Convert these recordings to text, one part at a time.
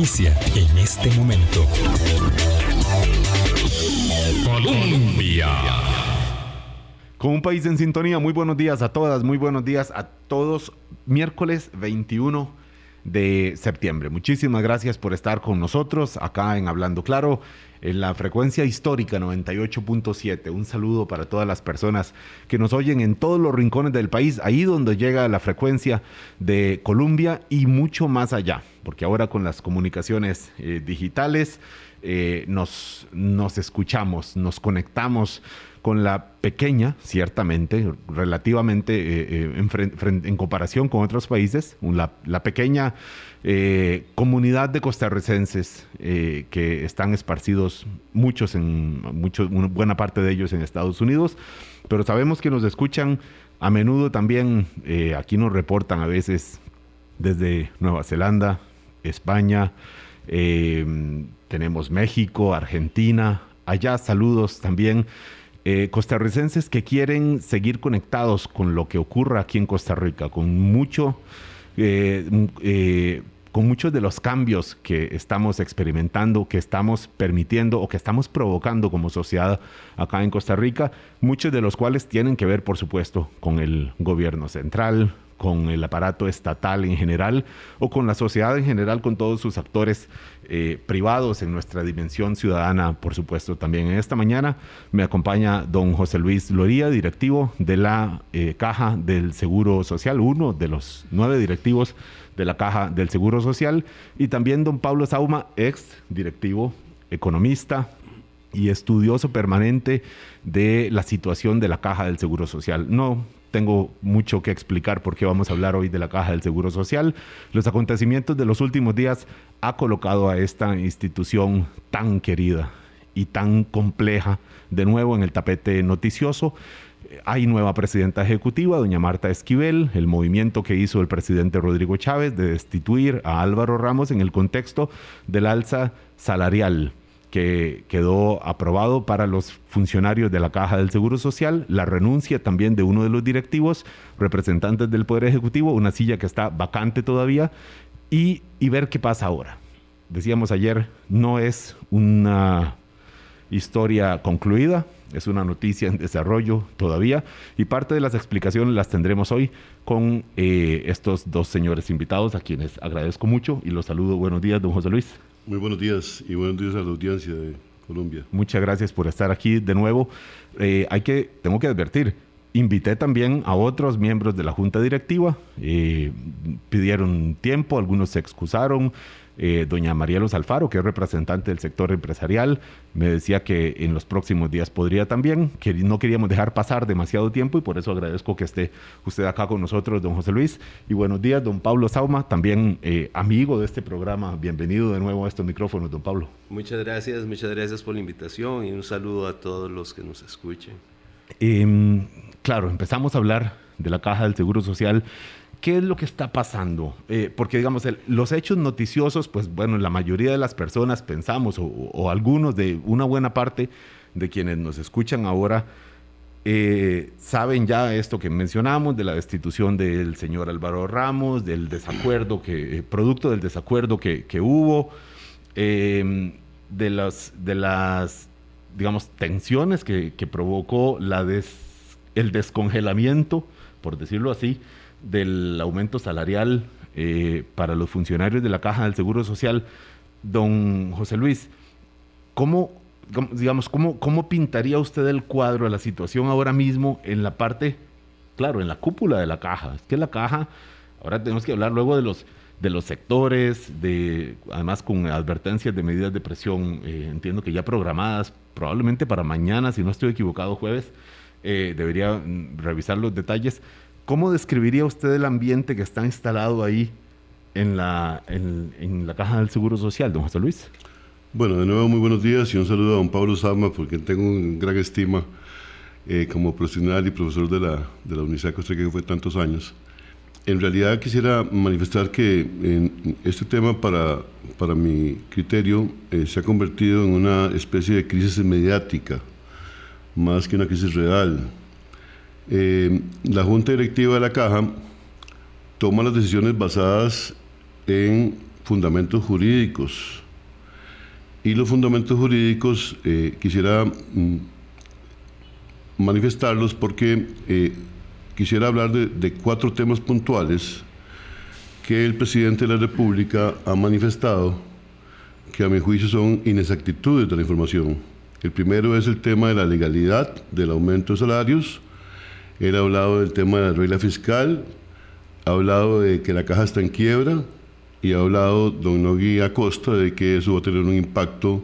inicia en este momento. Colombia. Con un país en sintonía, muy buenos días a todas, muy buenos días a todos. Miércoles 21 de septiembre. Muchísimas gracias por estar con nosotros acá en Hablando Claro en la frecuencia histórica 98.7. Un saludo para todas las personas que nos oyen en todos los rincones del país, ahí donde llega la frecuencia de Colombia y mucho más allá, porque ahora con las comunicaciones eh, digitales eh, nos, nos escuchamos, nos conectamos con la pequeña, ciertamente, relativamente eh, en, en, comparación con otros países, la, pequeña eh, comunidad de costarricenses eh, que están esparcidos, muchos en mucho, buena parte de ellos en Estados Unidos, pero sabemos que nos escuchan a menudo también, eh, aquí nos reportan a veces desde Nueva Zelanda, España, tenemos México, Argentina, allá saludos también. Costarricenses que quieren seguir conectados con lo que ocurra aquí en Costa Rica, con mucho eh, con muchos de los cambios que estamos experimentando, que estamos permitiendo o que estamos provocando como sociedad acá en Costa Rica, muchos de los cuales tienen que ver, por supuesto, con el gobierno central, con el aparato estatal en general o con la sociedad en general, con todos sus actores eh, privados en nuestra dimensión ciudadana, por supuesto, también. En esta mañana me acompaña don José Luis Loría, directivo de la eh, Caja del Seguro Social, uno de los nueve directivos de la Caja del Seguro Social, y también don Pablo Sauma, ex directivo, economista y estudioso permanente de la situación de la Caja del Seguro Social. No tengo mucho que explicar por qué vamos a hablar hoy de la Caja del Seguro Social. Los acontecimientos de los últimos días ha colocado a esta institución tan querida y tan compleja de nuevo en el tapete noticioso. Hay nueva presidenta ejecutiva, doña Marta Esquivel, el movimiento que hizo el presidente Rodrigo Chávez de destituir a Álvaro Ramos en el contexto del alza salarial que quedó aprobado para los funcionarios de la Caja del Seguro Social, la renuncia también de uno de los directivos, representantes del Poder Ejecutivo, una silla que está vacante todavía, y, ver qué pasa ahora. Decíamos ayer, no es una historia concluida, es una noticia en desarrollo todavía y parte de las explicaciones las tendremos hoy con eh, estos dos señores invitados a quienes agradezco mucho y los saludo. Buenos días, don José Luis. Muy buenos días y buenos días a la audiencia de Colombia. Muchas gracias por estar aquí de nuevo. Eh, hay que, tengo que advertir, invité también a otros miembros de la junta directiva, eh, pidieron tiempo, algunos se excusaron, eh, doña María Los Alfaro, que es representante del sector empresarial, me decía que en los próximos días podría también, que no queríamos dejar pasar demasiado tiempo y por eso agradezco que esté usted acá con nosotros, don José Luis. Y buenos días, don Pablo Sauma, también eh, amigo de este programa. Bienvenido de nuevo a estos micrófonos, don Pablo. Muchas gracias, muchas gracias por la invitación y un saludo a todos los que nos escuchen. Em, claro, empezamos a hablar de la caja del Seguro Social ¿Qué es lo que está pasando? Eh, porque, digamos, los hechos noticiosos, pues bueno, la mayoría de las personas pensamos, o, algunos de una buena parte de quienes nos escuchan ahora, eh, saben ya esto que mencionamos, de la destitución del señor Álvaro Ramos, del desacuerdo, que, eh, producto del desacuerdo que, hubo, de, las, de las, digamos, tensiones que, provocó la el descongelamiento, por decirlo así, del aumento salarial eh, para los funcionarios de la Caja del Seguro Social. Don José Luis, ¿cómo, digamos, cómo, cómo pintaría usted el cuadro de la situación ahora mismo en la parte, claro, en la cúpula de la caja? Es que la caja, ahora tenemos que hablar luego de los, de los sectores, de, además con advertencias de medidas de presión, eh, entiendo que ya programadas, probablemente para mañana, si no estoy equivocado, jueves, eh, debería mm, revisar los detalles. ¿Cómo describiría usted el ambiente que está instalado ahí en la, en, la Caja del Seguro Social, don José Luis? Bueno, de nuevo muy buenos días y un saludo a don Pablo Sama, porque tengo un gran estima eh, como profesional y profesor de la, de la Universidad de Costa Rica que fue tantos años. En realidad quisiera manifestar que en este tema para, para mi criterio eh, se ha convertido en una especie de crisis mediática, más que una crisis real. Eh, la Junta Directiva de la Caja toma las decisiones basadas en fundamentos jurídicos. Y los fundamentos jurídicos eh, quisiera mm, manifestarlos porque eh, quisiera hablar de, de cuatro temas puntuales que el presidente de la República ha manifestado que a mi juicio son inexactitudes de la información. El primero es el tema de la legalidad del aumento de salarios. Él ha hablado del tema de la regla fiscal, ha hablado de que la caja está en quiebra y ha hablado don Nogui Acosta de que eso va a tener un impacto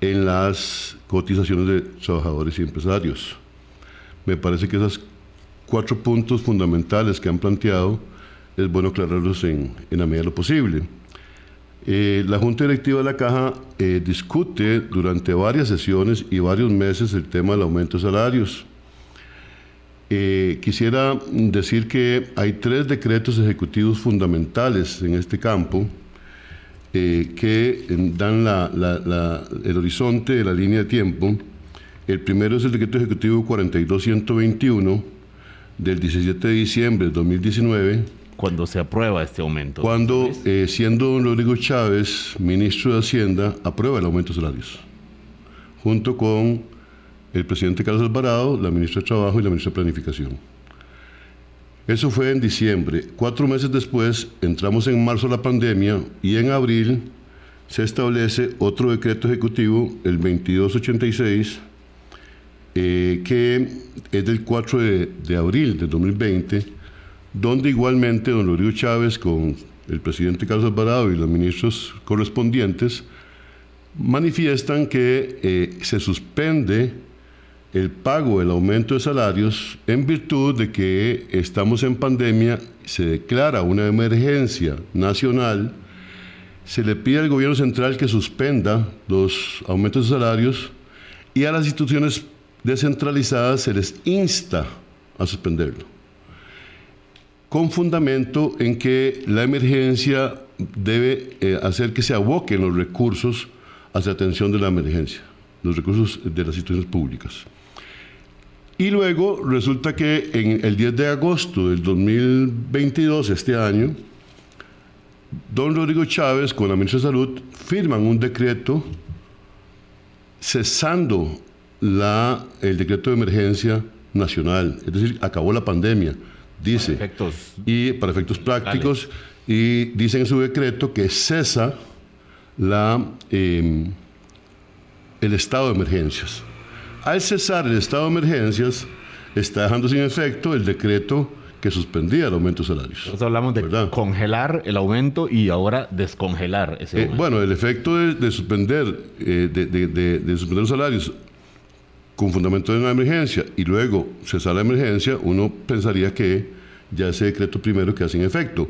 en las cotizaciones de trabajadores y empresarios. Me parece que esos cuatro puntos fundamentales que han planteado es bueno aclararlos en, en la medida de lo posible. Eh, la Junta Directiva de la Caja eh, discute durante varias sesiones y varios meses el tema del aumento de salarios. Eh, quisiera decir que hay tres decretos ejecutivos fundamentales en este campo que dan el horizonte de la línea de tiempo. El primero es el decreto ejecutivo 42121 del 17 de diciembre de 2019 cuando se aprueba este aumento? Cuando, eh, siendo don Rodrigo Chávez ministro de Hacienda, aprueba el aumento de salarios, junto con el presidente Carlos Alvarado, la ministra de Trabajo y la ministra de Planificación. Eso fue en diciembre. Cuatro meses después entramos en marzo la pandemia y en abril se establece otro decreto ejecutivo, el 2286, eh, que es del 4 de, abril de 2020 donde igualmente don Rodrigo Chávez con el presidente Carlos Alvarado y los ministros correspondientes manifiestan que eh, se suspende el pago, el aumento de salarios en virtud de que estamos en pandemia, se declara una emergencia nacional, se le pide al gobierno central que suspenda los aumentos de salarios y a las instituciones descentralizadas se les insta a suspenderlo con fundamento en que la emergencia debe eh, hacer que se aboquen los recursos hacia atención de la emergencia, los recursos de las instituciones públicas. Y luego resulta que en el 10 de agosto del 2022, este año, don Rodrigo Chávez con la ministra de Salud firman un decreto cesando la, el decreto de emergencia nacional, es decir, acabó la pandemia dice, y para efectos prácticos, y dice en su decreto que cesa la, em, el estado de emergencias. Al cesar el estado de emergencias, está dejando sin efecto el decreto que suspendía el aumento de salarios. Entonces hablamos de congelar el aumento y ahora descongelar ese eh, aumento. bueno, el efecto de, suspender, eh, de, de, suspender los salarios con fundamento de una emergencia y luego cesar la emergencia, uno pensaría que ya ese decreto primero queda sin efecto.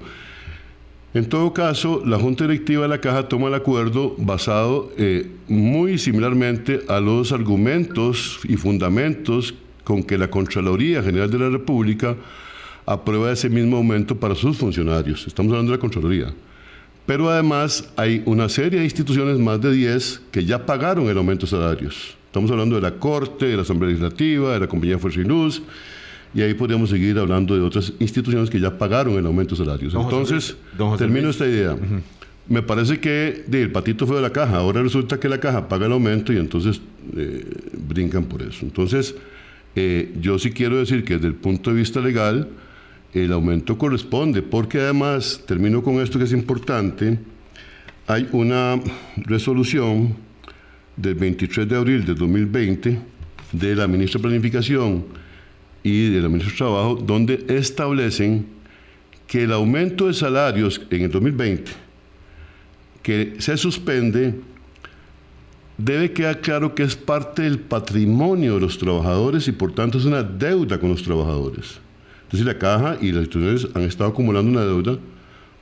En todo caso, la Junta Directiva de la Caja toma el acuerdo basado eh, muy similarmente a los argumentos y fundamentos con que la Contraloría General de la República aprueba ese mismo aumento para sus funcionarios. Estamos hablando de la Contraloría. Pero además hay una serie de instituciones, más de 10, que ya pagaron el aumento de salarios. Estamos hablando de la Corte, de la Asamblea Legislativa, de la Compañía Fuerza y Luz, y ahí podríamos seguir hablando de otras instituciones que ya pagaron el aumento de salarios. Entonces, termino esta idea. Me parece que el patito fue de la caja, ahora resulta que la caja paga el aumento y entonces eh, brincan por eso. Entonces, eh, yo sí quiero decir que desde el punto de vista legal, el aumento corresponde, porque además, termino con esto que es importante, hay una resolución del 23 de abril de 2020 de la ministra de Planificación y de la Ministra de Trabajo, donde establecen que el aumento de salarios en el 2020, que se suspende, debe quedar claro que es parte del patrimonio de los trabajadores y por tanto es una deuda con los trabajadores. Es la caja y las instituciones han estado acumulando una deuda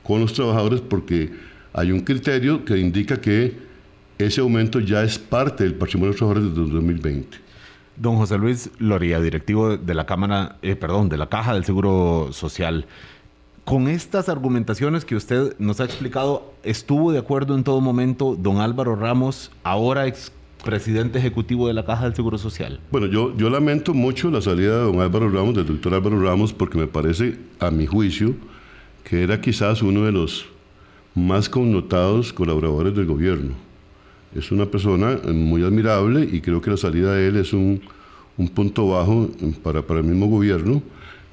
con los trabajadores porque hay un criterio que indica que ese aumento ya es parte del patrimonio de los trabajadores desde 2020. Don José Luis Loría, directivo de la Cámara, eh, perdón, de la Caja del Seguro Social. Con estas argumentaciones que usted nos ha explicado, ¿estuvo de acuerdo en todo momento don Álvaro Ramos, ahora ex presidente ejecutivo de la Caja del Seguro Social? Bueno, yo, yo lamento mucho la salida de don Álvaro Ramos, del doctor Álvaro Ramos, porque me parece, a mi juicio, que era quizás uno de los más connotados colaboradores del gobierno. Es una persona muy admirable y creo que la salida de él es un, un punto bajo para, para el mismo gobierno.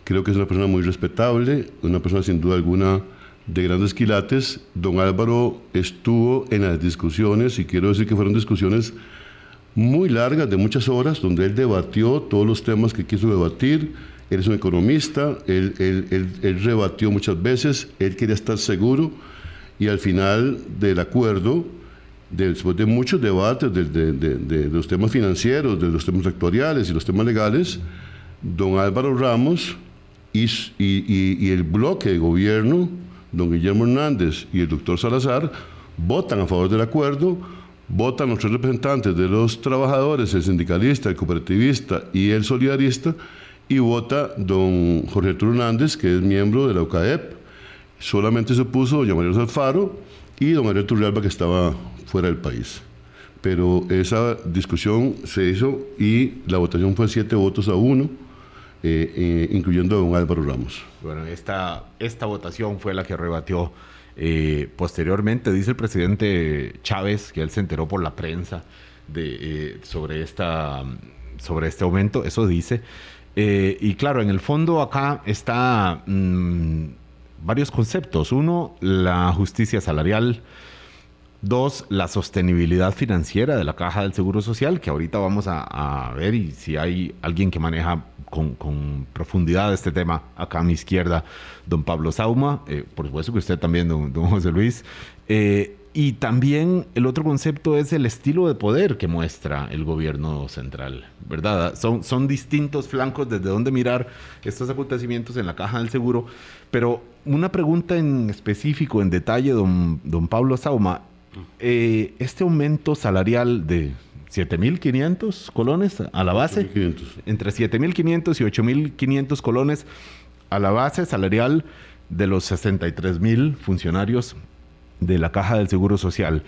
Creo que es una persona muy respetable, una persona sin duda alguna de grandes quilates. Don Álvaro estuvo en las discusiones, y quiero decir que fueron discusiones muy largas, de muchas horas, donde él debatió todos los temas que quiso debatir. Él es un economista, él, él, él, rebatió muchas veces, él quería estar seguro y al final del acuerdo, después de muchos debates de, de, de, de, los temas financieros, de los temas actuariales y los temas legales, don Álvaro Ramos y, y, y el bloque de gobierno don Guillermo Hernández y el doctor Salazar votan a favor del acuerdo, votan los tres representantes de los trabajadores, el sindicalista, el cooperativista y el solidarista, y vota don Jorge Arturo Hernández, que es miembro de la UCAEP. Solamente se opuso doña María Alfaro y don María Turrialba, que estaba fuera del país. Pero esa discusión se hizo y la votación fue siete votos a uno eh, eh, incluyendo a don Álvaro Ramos. Bueno, esta, esta votación fue la que rebatió eh, posteriormente, dice el presidente Chávez, que él se enteró por la prensa de, eh, sobre, esta, sobre este aumento, eso dice. Eh, y claro, en el fondo acá está mmm, varios conceptos. Uno, la justicia salarial. Dos, la sostenibilidad financiera de la caja del Seguro Social, que ahorita vamos a, ver y si hay alguien que maneja con, profundidad este tema acá a mi izquierda, don Pablo Sauma, eh, por supuesto que usted también, don, don José Luis. Eh, y también el otro concepto es el estilo de poder que muestra el gobierno central, ¿verdad? Son, son distintos flancos desde donde mirar estos acontecimientos en la caja del seguro, pero una pregunta en específico, en detalle, don, don Pablo Sauma, eh, este aumento salarial de 7.500 colones a la base, 7.500. entre 7.500 y 8.500 colones a la base salarial de los 63.000 funcionarios de la Caja del Seguro Social.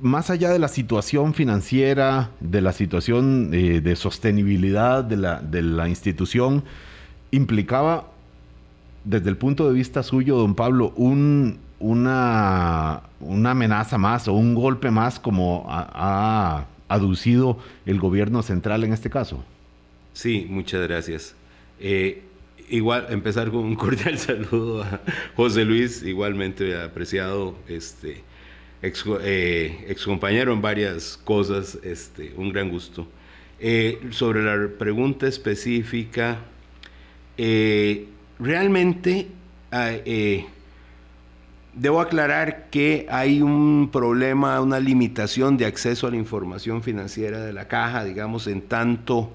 Más allá de la situación financiera, de la situación eh, de sostenibilidad de la, de la institución, implicaba, desde el punto de vista suyo, don Pablo, un, una, una amenaza más o un golpe más como ha, aducido el gobierno central en este caso? Sí, muchas gracias. Eh, igual, empezar con un cordial saludo a José Luis, igualmente apreciado, este, ex, eh, compañero en varias cosas, este, un gran gusto. Eh, sobre la pregunta específica, realmente Debo aclarar que hay un problema, una limitación de acceso a la información financiera de la caja, digamos, en tanto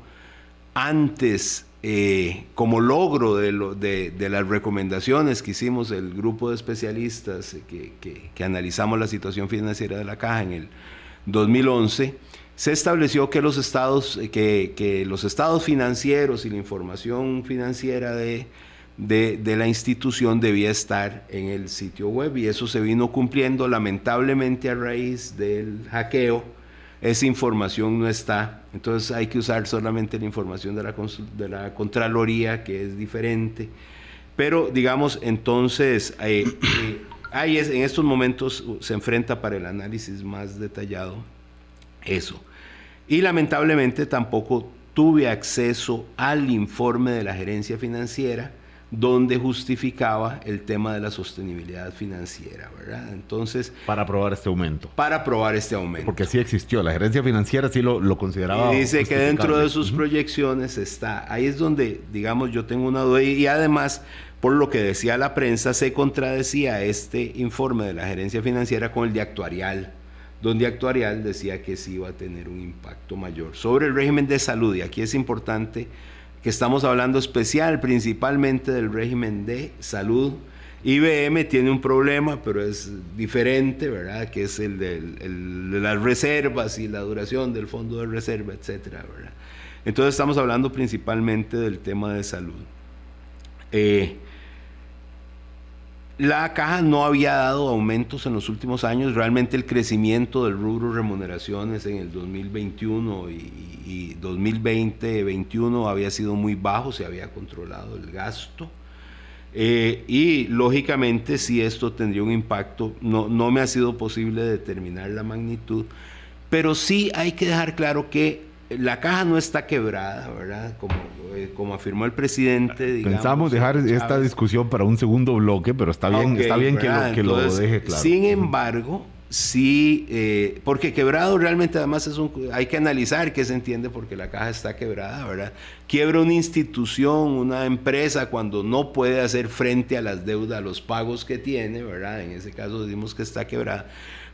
antes, eh, como logro de, las recomendaciones que hicimos el grupo de especialistas que, que, analizamos la situación financiera de la caja en el 2011, se estableció que los estados, que, que los estados financieros y la información financiera de de, de, la institución debía estar en el sitio web y eso se vino cumpliendo lamentablemente a raíz del hackeo. Esa información no está, entonces hay que usar solamente la información de la, de la Contraloría, que es diferente. Pero digamos, entonces, eh, eh, ahí es, en estos momentos se enfrenta para el análisis más detallado eso. Y lamentablemente tampoco tuve acceso al informe de la gerencia financiera donde justificaba el tema de la sostenibilidad financiera, ¿verdad? Entonces... Para aprobar este aumento. Para aprobar este aumento. Porque sí existió, la gerencia financiera sí lo, lo consideraba. Y dice que dentro de sus uh -huh. proyecciones está, ahí es donde, digamos, yo tengo una duda y además, por lo que decía la prensa, se contradecía este informe de la gerencia financiera con el de actuarial donde actuarial decía que sí iba a tener un impacto mayor sobre el régimen de salud, y aquí es importante que estamos hablando especial principalmente del régimen de salud. IBM tiene un problema, pero es diferente, ¿verdad? Que es el de, las reservas y la duración del fondo de reserva, etcétera, ¿verdad? Entonces estamos hablando principalmente del tema de salud. Eh, la caja no había dado aumentos en los últimos años. Realmente el crecimiento del rubro remuneraciones en el 2021 y, y 2020-2021 había sido muy bajo, se había controlado el gasto. Eh, y lógicamente si esto tendría un impacto, no, no me ha sido posible determinar la magnitud, pero sí hay que dejar claro que la caja no está quebrada, ¿verdad? Como, eh, como afirmó el presidente. Digamos, Pensamos dejar esta discusión para un segundo bloque, pero está bien, está bien que, lo, que lo, deje claro. Sin embargo, sí, eh, porque quebrado realmente además es un, hay que analizar qué se entiende porque la caja está quebrada, ¿verdad? Quiebra una institución, una empresa cuando no puede hacer frente a las deudas, a los pagos que tiene, ¿verdad? En ese caso decimos que está quebrada.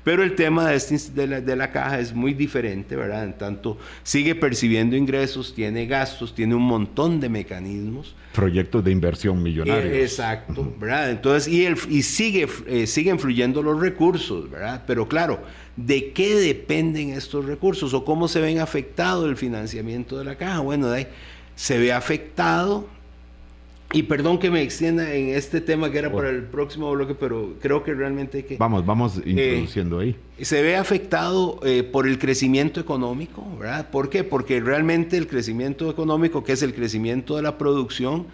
Pero el tema de, este, de, la, caja es muy diferente, ¿verdad? En tanto, sigue percibiendo ingresos, tiene gastos, tiene un montón de mecanismos. Proyectos de inversión millonarios. Eh, exacto, ¿verdad? Entonces, y, el, y sigue, eh, siguen fluyendo los recursos, ¿verdad? Pero claro, ¿de qué dependen estos recursos o cómo se ven afectado el financiamiento de la caja? Bueno, de ahí, se ve afectado y perdón que me extienda en este tema que era para el próximo bloque, pero creo que realmente hay que... Vamos, vamos eh, introduciendo ahí. Se ve afectado eh, por el crecimiento económico, ¿verdad? ¿Por qué? Porque realmente el crecimiento económico, que es el crecimiento de la producción,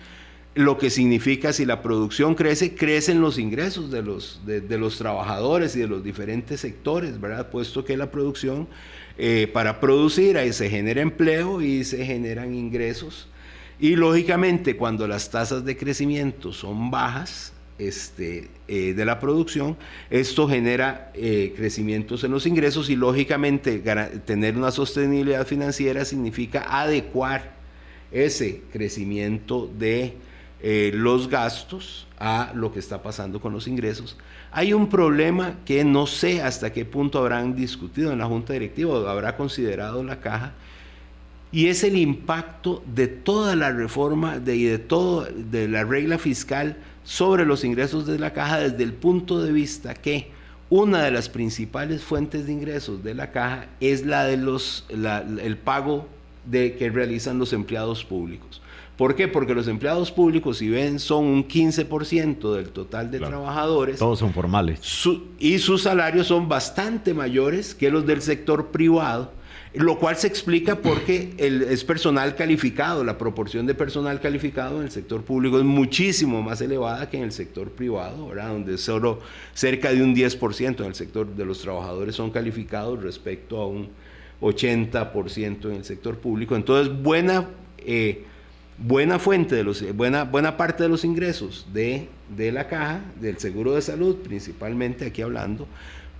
lo que significa si la producción crece, crecen los ingresos de los, de, los trabajadores y de los diferentes sectores, ¿verdad? Puesto que la producción, eh, para producir, ahí se genera empleo y se generan ingresos y lógicamente cuando las tasas de crecimiento son bajas este, eh, de la producción, esto genera eh, crecimientos en los ingresos y lógicamente tener una sostenibilidad financiera significa adecuar ese crecimiento de eh, los gastos a lo que está pasando con los ingresos. Hay un problema que no sé hasta qué punto habrán discutido en la Junta Directiva o habrá considerado la caja, y es el impacto de toda la reforma de, y de todo de la regla fiscal sobre los ingresos de la caja desde el punto de vista que una de las principales fuentes de ingresos de la caja es la de los el pago de que realizan los empleados públicos. ¿Por qué? Porque los empleados públicos, si ven, son un 15% del total de trabajadores. Todos son formales. y sus salarios son bastante mayores que los del sector privado lo cual se explica porque es personal calificado, la proporción de personal calificado en el sector público es muchísimo más elevada que en el sector privado, ¿verdad? donde solo cerca de un 10% en el sector de los trabajadores son calificados respecto a un 80% en el sector público. Entonces, buena, eh, buena fuente, de los, buena, buena parte de los ingresos de, de la caja, del seguro de salud, principalmente aquí hablando,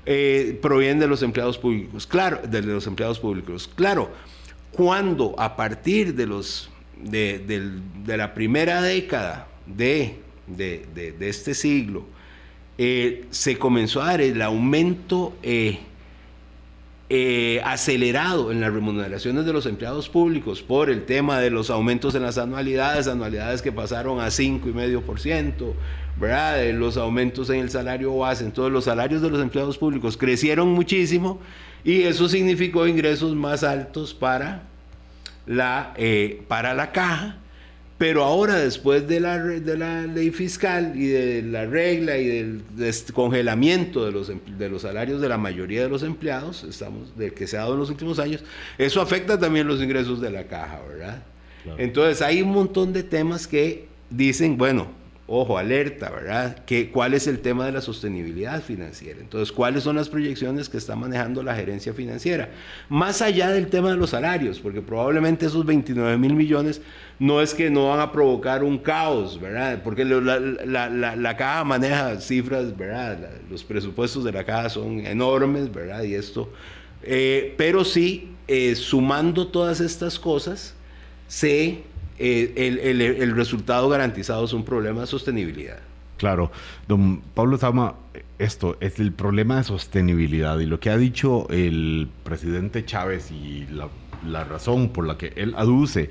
eh, provienen de los empleados públicos. Claro, los empleados públicos. Claro, cuando a partir de, los, de, la primera década de, de este siglo eh, se comenzó a dar el aumento eh, eh, acelerado en las remuneraciones de los empleados públicos por el tema de los aumentos en las anualidades, anualidades que pasaron a 5,5%, ¿verdad? los aumentos en el salario base, entonces los salarios de los empleados públicos crecieron muchísimo y eso significó ingresos más altos para la, eh, para la caja pero ahora, después de la, de la ley fiscal y de la regla y del congelamiento de los, de los salarios de la mayoría de los empleados, estamos, del que se ha dado en los últimos años, eso afecta también los ingresos de la caja, ¿verdad? Entonces hay un montón de temas que dicen, bueno, ojo, alerta, ¿verdad? ¿Cuál es el tema de la sostenibilidad financiera? Entonces, ¿cuáles son las proyecciones que está manejando la gerencia financiera? Más allá del tema de los salarios, porque probablemente esos 29 mil millones no es que no van a provocar un caos, ¿verdad? Porque la, caja maneja cifras, ¿verdad? los presupuestos de la caja son enormes, ¿verdad? Y esto, eh, pero sí, eh, sumando todas estas cosas, se eh, el, resultado garantizado es un problema de sostenibilidad. Claro, don Pablo Zama, esto es el problema de sostenibilidad y lo que ha dicho el presidente Chávez y la, razón por la que él aduce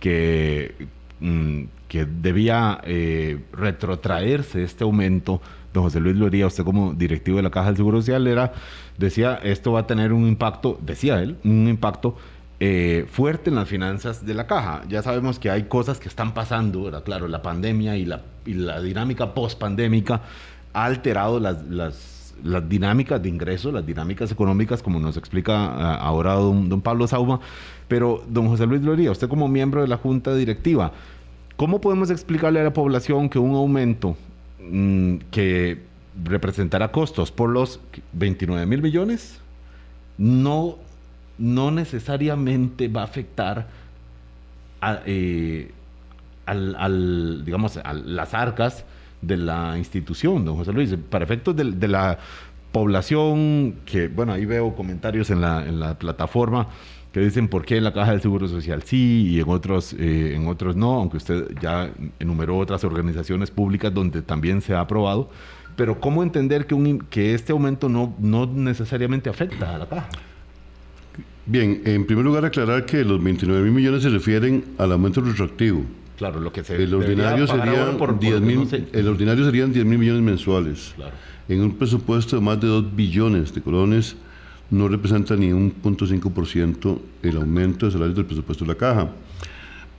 que, mm, que debía eh, retrotraerse este aumento, don José Luis Loría, usted como directivo de la Caja del Seguro Social, era, decía, esto va a tener un impacto, decía él, un impacto eh, fuerte en las finanzas de la caja. Ya sabemos que hay cosas que están pasando, Claro, la pandemia y la, dinámica post-pandémica ha alterado las, dinámicas de ingresos, las dinámicas económicas, como nos explica ah, ahora don, Pablo Sauma. Pero, don José Luis Loría, usted como miembro de la Junta Directiva, ¿Cómo podemos explicarle a la población que un aumento mm, que representará costos por los 29 mil millones no, no necesariamente va a afectar a, eh, al, digamos, a las arcas de la institución, don José Luis? Para efectos de, la población, que bueno, ahí veo comentarios en la, en la plataforma que dicen por qué en la caja del Seguro Social sí y en otros, eh, en otros no, aunque usted ya enumeró otras organizaciones públicas donde también se ha aprobado. Pero ¿cómo entender que, un, que este aumento no, no necesariamente afecta a la caja? Bien, en primer lugar aclarar que los 29 mil millones se refieren al aumento retroactivo. Claro, lo que se el ordinario, serían por, 10 mil, no sé. el ordinario serían 10 mil millones mensuales. Claro. En un presupuesto de más de 2 billones de colones, no representa ni un 0.5% el aumento de salarios del presupuesto de la caja.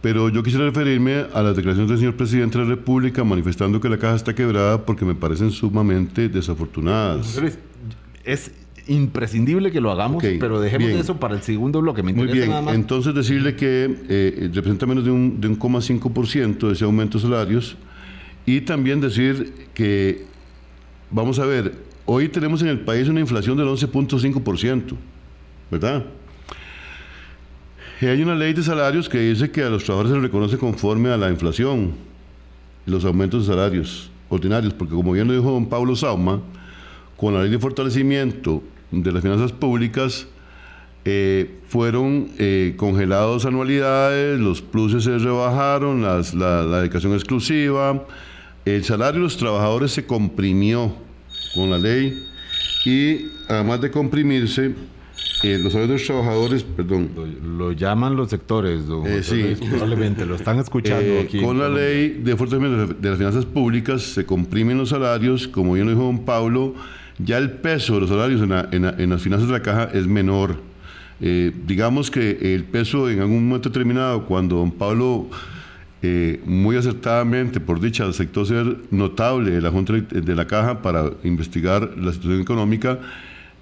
Pero yo quisiera referirme a las declaraciones del señor presidente de la República manifestando que la caja está quebrada porque me parecen sumamente desafortunadas. Es imprescindible que lo hagamos, okay, pero dejemos bien. eso para el segundo bloque. Me Muy bien, entonces decirle que eh, representa menos de un, de un 0,5% de ese aumento de salarios y también decir que, vamos a ver, Hoy tenemos en el país una inflación del 11.5%, ¿verdad? Y hay una ley de salarios que dice que a los trabajadores se les reconoce conforme a la inflación, los aumentos de salarios ordinarios, porque como bien lo dijo don Pablo Sauma, con la ley de fortalecimiento de las finanzas públicas, eh, fueron eh, congelados anualidades, los pluses se rebajaron, las, la, la dedicación exclusiva, el salario de los trabajadores se comprimió con la ley y además de comprimirse, eh, los salarios de los trabajadores, perdón. Lo, lo llaman los sectores, don eh, sí. probablemente lo están escuchando eh, aquí. Con la ley de fortalecimiento de las finanzas públicas se comprimen los salarios, como bien lo dijo don Pablo, ya el peso de los salarios en, la, en, la, en las finanzas de la caja es menor. Eh, digamos que el peso en algún momento determinado, cuando don Pablo eh, muy acertadamente, por dicha, aceptó ser notable la Junta de la Caja para investigar la situación económica,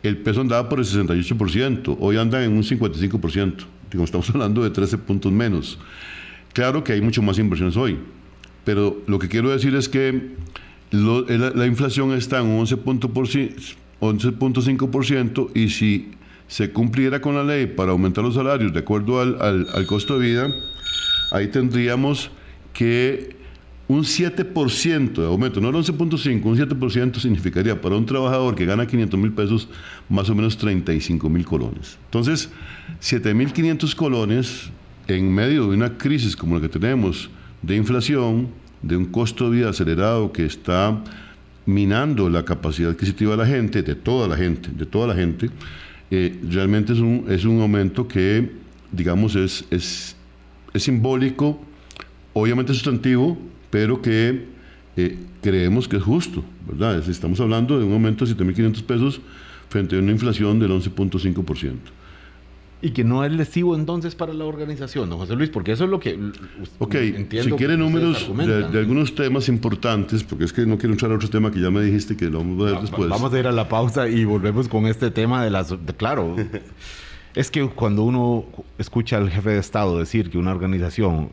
el peso andaba por el 68%, hoy anda en un 55%, Digo, estamos hablando de 13 puntos menos. Claro que hay mucho más inversiones hoy, pero lo que quiero decir es que lo, la, la, inflación está en un 11.5% y si se cumpliera con la ley para aumentar los salarios de acuerdo al, al, al costo de vida, ahí tendríamos que un 7% de aumento, no el 11.5, un 7% significaría para un trabajador que gana 500 mil pesos más o menos 35 mil colones. Entonces, 7.500 colones en medio de una crisis como la que tenemos de inflación, de un costo de vida acelerado que está minando la capacidad adquisitiva de la gente, de toda la gente, de toda la gente, eh, realmente es un, es un aumento que, digamos, es, es es simbólico, obviamente sustantivo, pero que eh, creemos que es justo, ¿verdad? Es, estamos hablando de un aumento de 7.500 pesos frente a una inflación del 11.5%. Y que no es lesivo entonces para la organización, don José Luis, porque eso es lo que Ok, si quiere números de, de, algunos temas importantes, porque es que no quiero entrar a otro tema que ya me dijiste que lo vamos a ver después. Vamos a ir a la pausa y volvemos con este tema de las... De, claro, Es que cuando uno escucha al jefe de Estado decir que una organización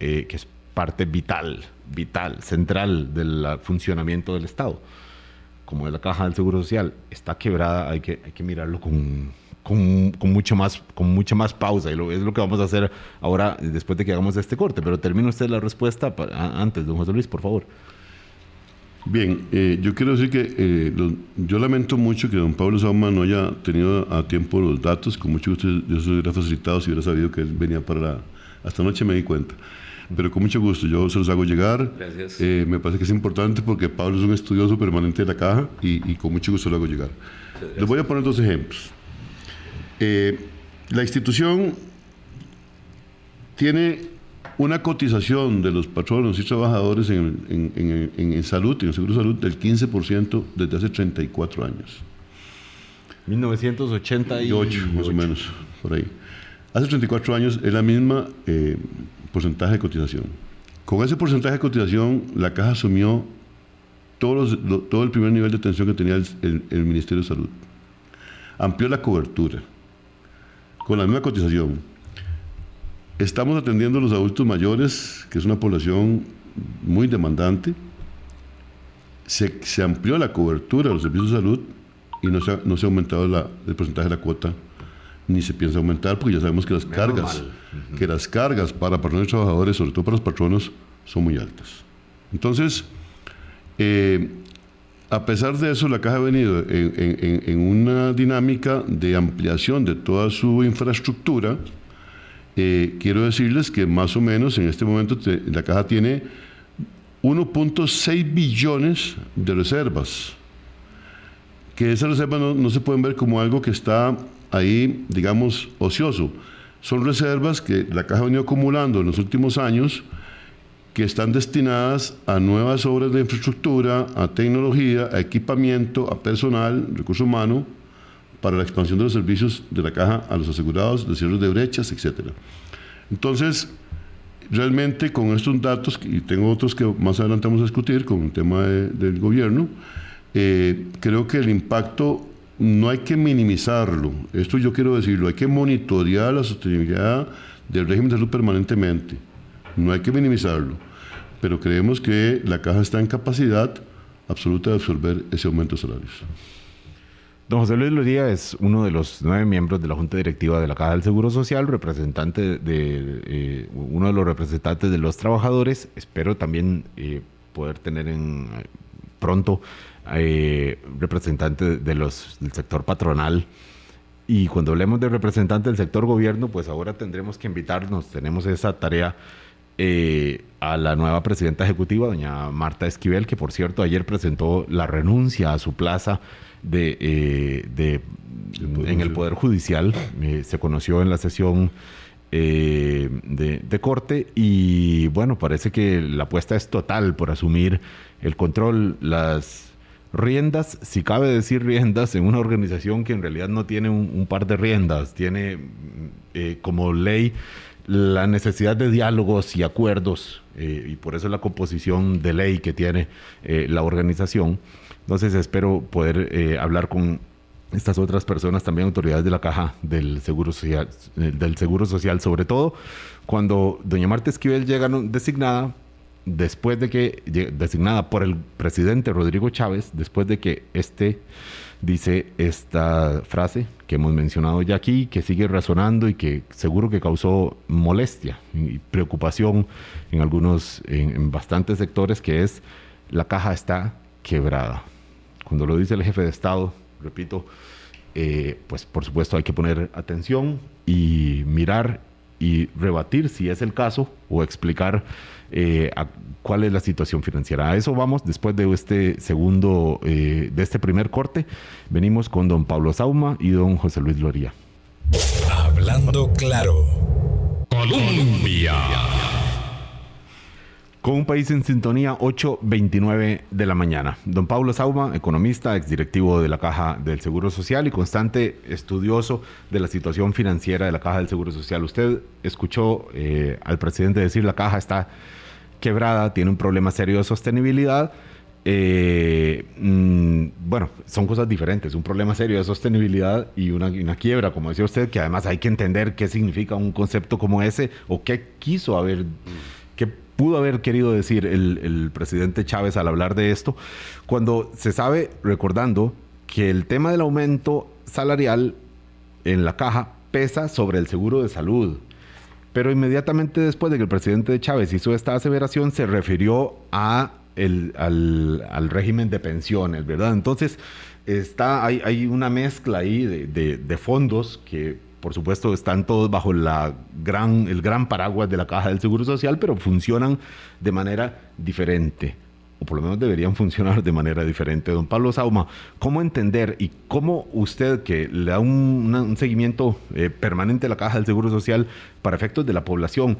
eh, que es parte vital, vital, central del funcionamiento del Estado, como es la Caja del Seguro Social, está quebrada, hay que, hay que mirarlo con, con, con, mucho más, con mucha más pausa. Y lo, es lo que vamos a hacer ahora después de que hagamos este corte. Pero termine usted la respuesta para, antes, don José Luis, por favor. Bien, eh, yo quiero decir que eh, lo, yo lamento mucho que don Pablo Sauma no haya tenido a tiempo los datos, con mucho gusto yo se hubiera facilitado si hubiera sabido que él venía para la... Hasta anoche me di cuenta. Pero con mucho gusto, yo se los hago llegar. Gracias. Eh, me parece que es importante porque Pablo es un estudioso permanente de la caja y, y con mucho gusto lo hago llegar. Les voy a poner dos ejemplos. Eh, la institución tiene una cotización de los patronos y trabajadores en, en, en, en, salud, en el seguro de salud, del 15% desde hace 34 años. 1988, más o menos, por ahí. Hace 34 años es la misma eh, porcentaje de cotización. Con ese porcentaje de cotización, la caja asumió todos los, lo, todo el primer nivel de atención que tenía el, el, el Ministerio de Salud. Amplió la cobertura con la misma cotización Estamos atendiendo a los adultos mayores, que es una población muy demandante. Se, se amplió la cobertura de los servicios de salud y no se ha, no se ha aumentado la, el porcentaje de la cuota, ni se piensa aumentar, porque ya sabemos que las cargas, que las cargas para personas trabajadores, sobre todo para los patronos, son muy altas. Entonces, eh, a pesar de eso, la Caja ha venido en, una dinámica de ampliación de toda su infraestructura. Eh, quiero decirles que más o menos en este momento la Caja tiene 1.6 billones de reservas que esas reservas no, no se pueden ver como algo que está ahí, digamos, ocioso. Son reservas que la Caja ha venido acumulando en los últimos años que están destinadas a nuevas obras de infraestructura, a tecnología, a equipamiento, a personal, recurso humano, para la expansión de los servicios de la Caja a los asegurados, de cierres de brechas, etc. Entonces, realmente con estos datos, y tengo otros que más adelante vamos a discutir con el tema de- del gobierno, eh, creo que el impacto no hay que minimizarlo. Esto yo quiero decirlo, hay que monitorear la sostenibilidad del régimen de salud permanentemente. No hay que minimizarlo. Pero creemos que la caja está en capacidad absoluta de absorber ese aumento de salarios. Don José Luis Loría es uno de los nueve miembros de la Junta Directiva de la Caja del Seguro Social, representante de eh, uno de los representantes de los trabajadores. Espero también eh, poder tener en pronto eh, representante de los del sector patronal. Y cuando hablemos de representante del sector gobierno, pues ahora tendremos que invitarnos, tenemos esa tarea eh, a la nueva presidenta ejecutiva, doña Marta Esquivel, que por cierto ayer presentó la renuncia a su plaza de, eh, de- en el Poder Judicial. Eh, se conoció en la sesión eh, de, de corte y bueno, parece que la apuesta es total por asumir el control, las riendas, si cabe decir riendas, en una organización que en realidad no tiene un, un par de riendas, tiene como ley la necesidad de diálogos y acuerdos, eh, y por eso la composición de ley que tiene eh, la organización. Entonces espero poder eh, hablar con estas otras personas, también autoridades de la caja del Seguro Social, del Seguro Social sobre todo cuando doña Marta Esquivel llega designada, después de que, designada por el presidente Rodrigo Chávez, después de que este dice esta frase que hemos mencionado ya aquí, que sigue resonando y que seguro que causó molestia y preocupación en algunos, en, en bastantes sectores, que es la caja está quebrada. Cuando lo dice el jefe de Estado, repito, eh, pues por supuesto hay que poner atención y mirar y rebatir si es el caso o explicar eh, a- cuál es la situación financiera. A eso vamos después de este segundo, eh, de este primer corte. Venimos con don Pablo Sauma y don José Luis Loría. Hablando claro. Colombia. Con un país en sintonía, 8.29 de la mañana. Don Pablo Sauma, economista, exdirectivo de la Caja del Seguro Social y constante estudioso de la situación financiera de la Caja del Seguro Social. Usted escuchó eh, al presidente decir la Caja está quebrada, tiene un problema serio de sostenibilidad. Eh, mm, bueno, son cosas diferentes, un problema serio de sostenibilidad y una, una quiebra, como decía usted, que además hay que entender qué significa un concepto como ese o qué quiso haber, pudo haber querido decir el, presidente Chávez al hablar de esto, cuando se sabe, recordando, que el tema del aumento salarial en la caja pesa sobre el seguro de salud. Pero inmediatamente después de que el presidente Chávez hizo esta aseveración, se refirió a el- al, régimen de pensiones, ¿verdad? Entonces, está, hay, una mezcla ahí de fondos que, por supuesto, están todos bajo la gran, el gran paraguas de la Caja del Seguro Social, pero funcionan de manera diferente o por lo menos deberían funcionar de manera diferente. Don Pablo Sauma, ¿cómo entender y cómo usted, que le da un, seguimiento eh, permanente a la Caja del Seguro Social para efectos de la población,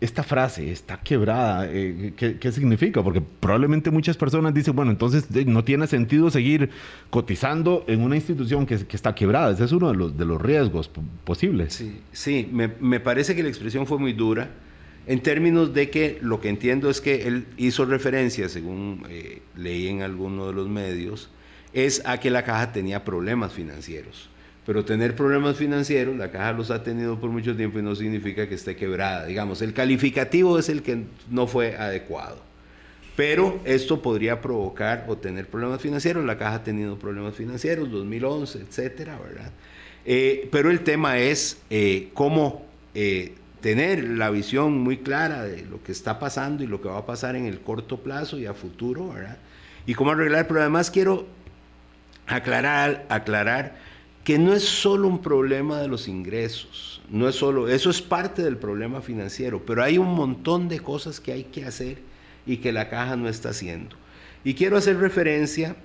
esta frase está quebrada, eh, ¿qué, significa? Porque probablemente muchas personas dicen, bueno, entonces eh, no tiene sentido seguir cotizando en una institución que, está quebrada. Ese es uno de los, de los riesgos po- posibles. Sí, sí me, me parece que la expresión fue muy dura en términos de que lo que entiendo es que él hizo referencia, según eh, leí en alguno de los medios, es a que la caja tenía problemas financieros. Pero tener problemas financieros, la caja los ha tenido por mucho tiempo y no significa que esté quebrada. Digamos, el calificativo es el que no fue adecuado. Pero esto podría provocar o tener problemas financieros. La caja ha tenido problemas financieros, 2011, etcétera, ¿verdad? Eh, pero el tema es eh, cómo eh, tener la visión muy clara de lo que está pasando y lo que va a pasar en el corto plazo y a futuro, ¿verdad? Y cómo arreglar. Pero además quiero aclarar, aclarar que no es solo un problema de los ingresos, no es solo, eso es parte del problema financiero, pero hay un montón de cosas que hay que hacer y que la caja no está haciendo. Y quiero hacer referencia,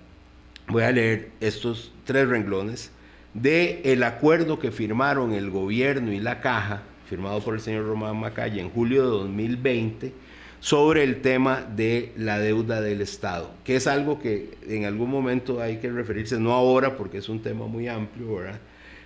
voy a leer estos tres renglones, de el acuerdo que firmaron el gobierno y la caja, firmado por el señor Román Macaya en julio de 2020, sobre el tema de la deuda del Estado, que es algo que en algún momento hay que referirse, no ahora porque es un tema muy amplio, ¿verdad?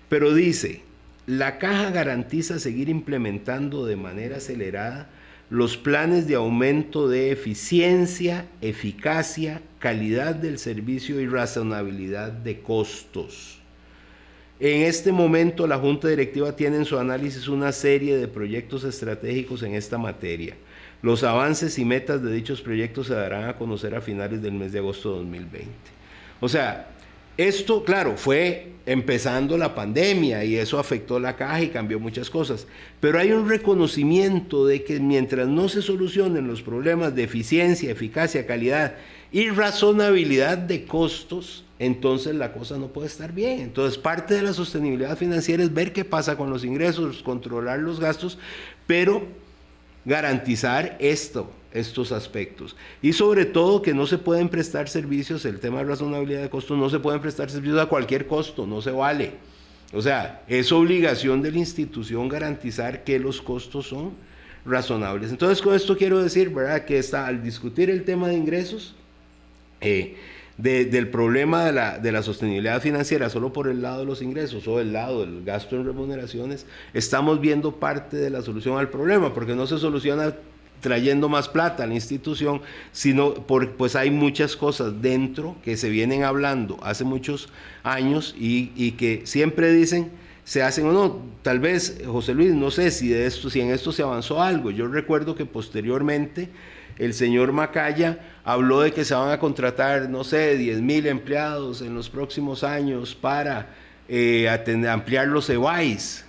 Pero dice, la caja garantiza seguir implementando de manera acelerada los planes de aumento de eficiencia, eficacia, calidad del servicio y razonabilidad de costos. En este momento la Junta Directiva tiene en su análisis una serie de proyectos estratégicos en esta materia los avances y metas de dichos proyectos se darán a conocer a finales del mes de agosto de 2020. O sea, esto, claro, fue empezando la pandemia y eso afectó la caja y cambió muchas cosas. Pero hay un reconocimiento de que mientras no se solucionen los problemas de eficiencia, eficacia, calidad y razonabilidad de costos, entonces la cosa no puede estar bien. Entonces parte de la sostenibilidad financiera es ver qué pasa con los ingresos, controlar los gastos, pero garantizar esto, estos aspectos. Y sobre todo que no se pueden prestar servicios, el tema de razonabilidad de costo, no se pueden prestar servicios a cualquier costo, no se vale. O sea, es obligación de la institución garantizar que los costos son razonables. Entonces, con esto quiero decir, ¿verdad? Que está, al discutir el tema de ingresos, eh, del problema de la, de la, sostenibilidad financiera solo por el lado de los ingresos o el lado del gasto en remuneraciones, estamos viendo parte de la solución al problema, porque no se soluciona trayendo más plata a la institución, sino por, pues hay muchas cosas dentro que se vienen hablando hace muchos años y, y que siempre dicen se hacen o no. Tal vez, José Luis, no sé si, de esto, si en esto se avanzó algo. Yo recuerdo que posteriormente el señor Macaya habló de que se van a contratar, no sé, 10 mil empleados en los próximos años para eh, ampliar los EBAIS.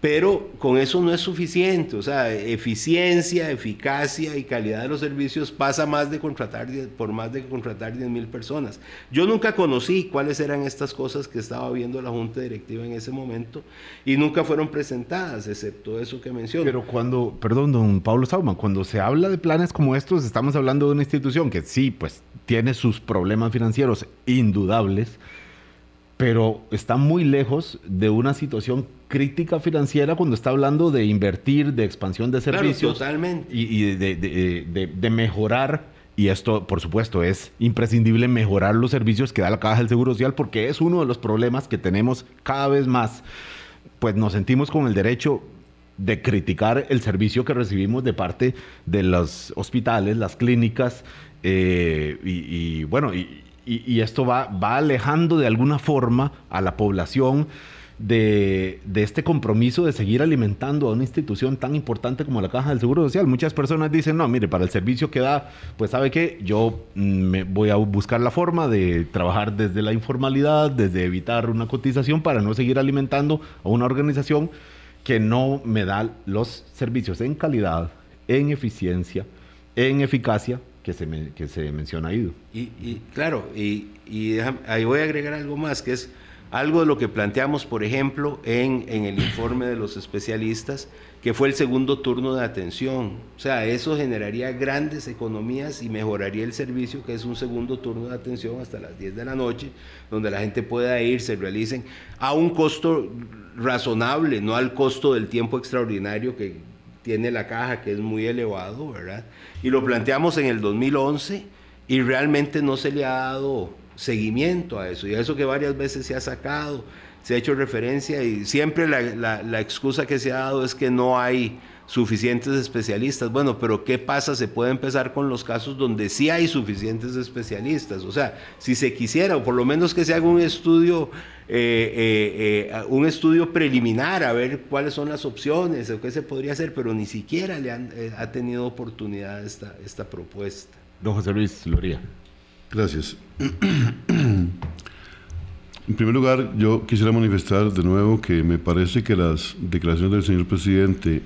Pero con eso no es suficiente, o sea, eficiencia, eficacia y calidad de los servicios pasa más de contratar, por más de contratar 10 mil personas. Yo nunca conocí cuáles eran estas cosas que estaba viendo la Junta Directiva en ese momento y nunca fueron presentadas, excepto eso que menciono. Pero cuando, perdón, don Pablo Sauman, cuando se habla de planes como estos, estamos hablando de una institución que sí, pues tiene sus problemas financieros indudables, pero está muy lejos de una situación crítica financiera cuando está hablando de invertir, de expansión de servicios. totalmente. Y, de, mejorar, y esto por supuesto es imprescindible mejorar los servicios que da la Caja del Seguro Social porque es uno de los problemas que tenemos cada vez más. Pues nos sentimos con el derecho de criticar el servicio que recibimos de parte de los hospitales, las clínicas, eh, y, bueno, y, y, esto va, va alejando de alguna forma a la población de, de, este compromiso de seguir alimentando a una institución tan importante como la Caja del Seguro Social. Muchas personas dicen, no, mire, para el servicio que da, pues sabe que yo mm, me voy a buscar la forma de trabajar desde la informalidad, desde evitar una cotización para no seguir alimentando a una organización que no me da los servicios en calidad, en eficiencia, en eficacia que se, que se menciona ahí. Y, y claro, y, y ahí voy a agregar algo más, que es algo de lo que planteamos, por ejemplo, en, en, el informe de los especialistas, que fue el segundo turno de atención. O sea, eso generaría grandes economías y mejoraría el servicio, que es un segundo turno de atención hasta las 10 de la noche, donde la gente pueda ir, se realicen a un costo razonable, no al costo del tiempo extraordinario que tiene la caja, que es muy elevado, ¿verdad? Y lo planteamos en el 2011 y realmente no se le ha dado seguimiento a eso. Y a eso que varias veces se ha sacado, se ha hecho referencia y siempre la, la, excusa que se ha dado es que no hay suficientes especialistas. Bueno, pero ¿qué pasa? Se puede empezar con los casos donde sí hay suficientes especialistas. O sea, si se quisiera, o por lo menos que se haga un estudio, eh, eh, eh, un estudio preliminar a ver cuáles son las opciones o qué se podría hacer, pero ni siquiera le han, ha tenido oportunidad esta, esta propuesta. Don José Luis Loría. Gracias. En primer lugar, yo quisiera manifestar de nuevo que me parece que las declaraciones del señor presidente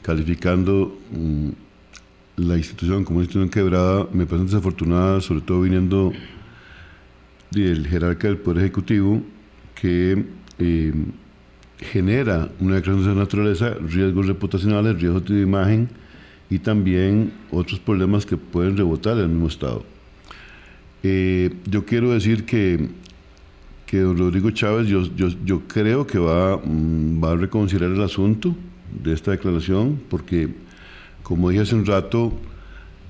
calificando mm, la institución como una institución quebrada me parecen desafortunadas, sobre todo viniendo del jerarca del Poder Ejecutivo, que eh, genera una declaración de esa naturaleza, riesgos reputacionales, riesgos de imagen y también otros problemas que pueden rebotar en el mismo Estado. Eh, yo quiero decir que, que don Rodrigo Chávez, yo, yo, creo que va, mm, va a reconsiderar el asunto de esta declaración, porque, como dije hace un rato,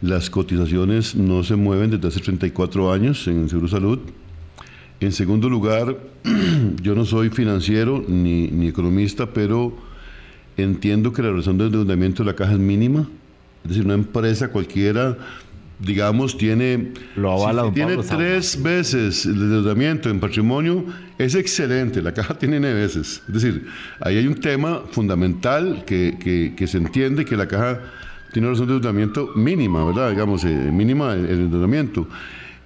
las cotizaciones no se mueven desde hace 34 años en el Seguro Salud. En segundo lugar, yo no soy financiero ni, economista, pero entiendo que la razón de endeudamiento de la caja es mínima. Es decir, una empresa cualquiera digamos, tiene, Lo tiene tres veces el endeudamiento en patrimonio, es excelente. La caja tiene nueve veces. Es decir, ahí hay un tema fundamental que, que, se entiende que la caja tiene una razón de endeudamiento mínima, ¿verdad? Digamos, eh, mínima el, endeudamiento.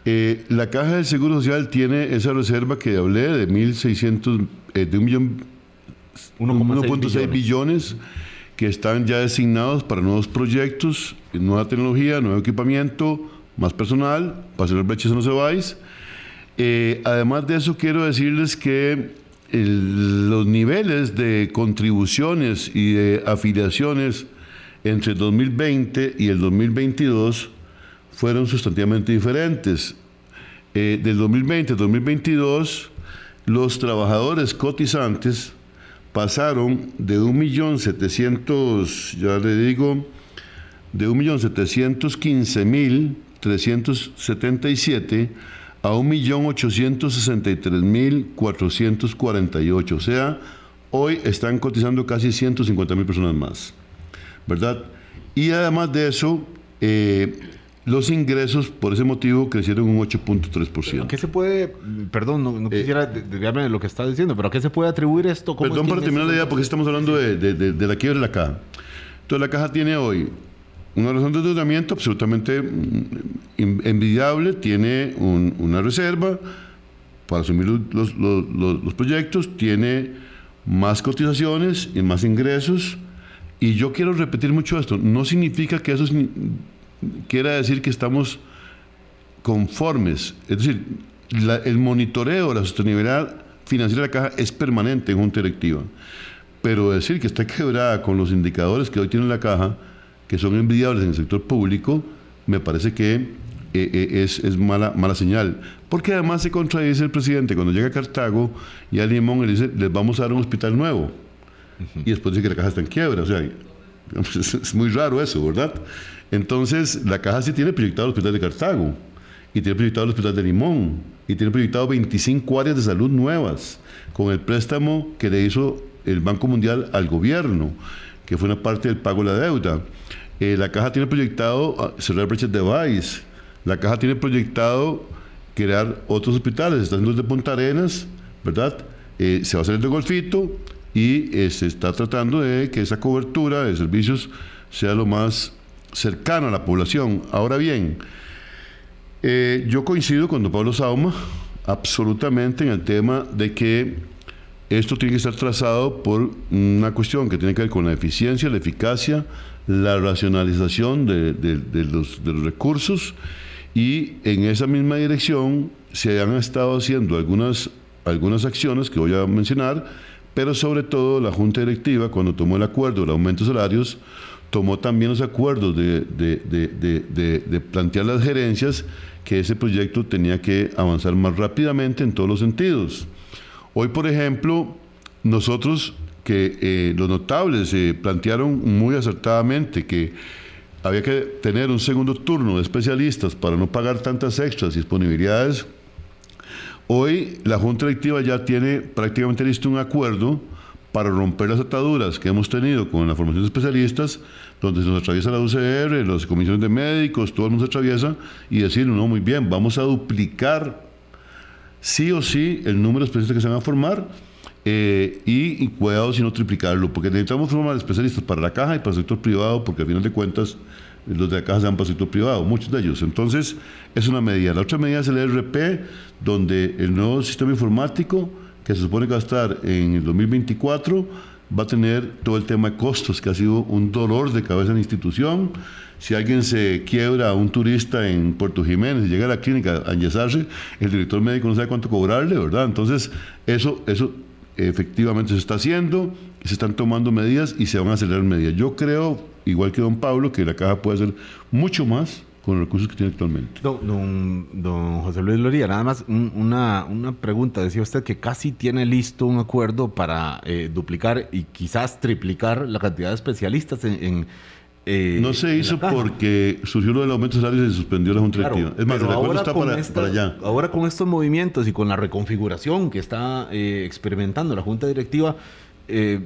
Eh, la caja del Seguro Social tiene esa reserva que hablé de 1.600, eh, de un millón, 1.6 billones que están ya designados para nuevos proyectos, nueva tecnología, nuevo equipamiento, más personal, para hacer brechas no se vais. Eh, además de eso, quiero decirles que los niveles de contribuciones y de afiliaciones entre el 2020 y el 2022 fueron sustantivamente diferentes. Eh, del 2020 al 2022, los trabajadores cotizantes pasaron de 1.700.000, ya le digo, de 1.715.377 a 1.863.448. O sea, hoy están cotizando casi 150.000 personas más. ¿Verdad? Y además de eso, eh, los ingresos, por ese motivo, crecieron un 8.3%. ¿Qué se puede, perdón, no, eh, quisiera desviarme de lo que está diciendo, pero ¿a qué se puede atribuir esto? Perdón para terminar la idea, porque estamos hablando de, de, la quiebra de la caja. Entonces, la caja tiene hoy una razón de endeudamiento absolutamente mm, envidiable, tiene una reserva para asumir los, los, los proyectos, tiene más cotizaciones y más ingresos. Y yo quiero repetir mucho esto, no significa que eso es quiera decir que estamos conformes. Es decir, el monitoreo de la sostenibilidad financiera de la caja es permanente en junta directiva. Pero decir que está quebrada con los indicadores que hoy tiene la caja, que son envidiables en el sector público, me parece que eh, eh, es, es, mala, mala señal. Porque además se contradice el presidente cuando llega a Cartago y a Limón le dice, les vamos a dar un hospital nuevo. Y después dice que la caja está en quiebra. O sea, es muy raro eso, ¿verdad? Entonces, la caja sí tiene proyectado el hospital de Cartago, y tiene proyectado el hospital de Limón, y tiene proyectado 25 áreas de salud nuevas, con el préstamo que le hizo el Banco Mundial al gobierno, que fue una parte del pago de la deuda. Eh, la caja tiene proyectado ah, cerrar brechas de Vice. La caja tiene proyectado crear otros hospitales. Está haciendo el de Punta Arenas, ¿verdad? Eh, se va a hacer el de Golfito y eh, se está tratando de que esa cobertura de servicios sea lo más cercano a la población. Ahora bien, eh, yo coincido con don Pablo Sauma absolutamente en el tema de que esto tiene que estar trazado por una cuestión que tiene que ver con la eficiencia, la eficacia, la racionalización de, los, recursos y en esa misma dirección se han estado haciendo algunas, algunas acciones que voy a mencionar, pero sobre todo la Junta Directiva, cuando tomó el acuerdo del aumento de salarios, tomó también los acuerdos de, plantear las gerencias que ese proyecto tenía que avanzar más rápidamente en todos los sentidos. Hoy, por ejemplo, nosotros que eh, los notables eh, plantearon muy acertadamente que había que tener un segundo turno de especialistas para no pagar tantas extras y disponibilidades. Hoy la Junta Directiva ya tiene prácticamente listo un acuerdo para romper las ataduras que hemos tenido con la formación de especialistas, donde se nos atraviesa la UCR, las comisiones de médicos, todo el mundo se atraviesa, y decir, no, muy bien, vamos a duplicar sí o sí el número de especialistas que se van a formar eh, y, cuidado si no triplicarlo, porque necesitamos formar especialistas para la caja y para el sector privado, porque al final de cuentas los de la caja el sector privado, muchos de ellos. Entonces, es una medida. La otra medida es el ERP, donde el nuevo sistema informático que se supone que va a estar en el 2024, va a tener todo el tema de costos, que ha sido un dolor de cabeza en la institución. Si alguien se quiebra un turista en Puerto Jiménez y llega a la clínica a enyesarse, el director médico no sabe cuánto cobrarle, ¿verdad? Entonces, eso, eso efectivamente se está haciendo, se están tomando medidas y se van a acelerar medidas. Yo creo, igual que don Pablo, que la caja puede hacer mucho más con los recursos que tiene actualmente. Don, don, José Luis Loría, nada más una, una, pregunta. Decía usted que casi tiene listo un acuerdo para eh, duplicar y quizás triplicar la cantidad de especialistas en... Eh, no se hizo porque surgió lo del aumento de salario y se suspendió la Junta Directiva. Es más, el acuerdo está para, allá. Ahora con estos movimientos y con la reconfiguración que está eh, experimentando la Junta Directiva, eh,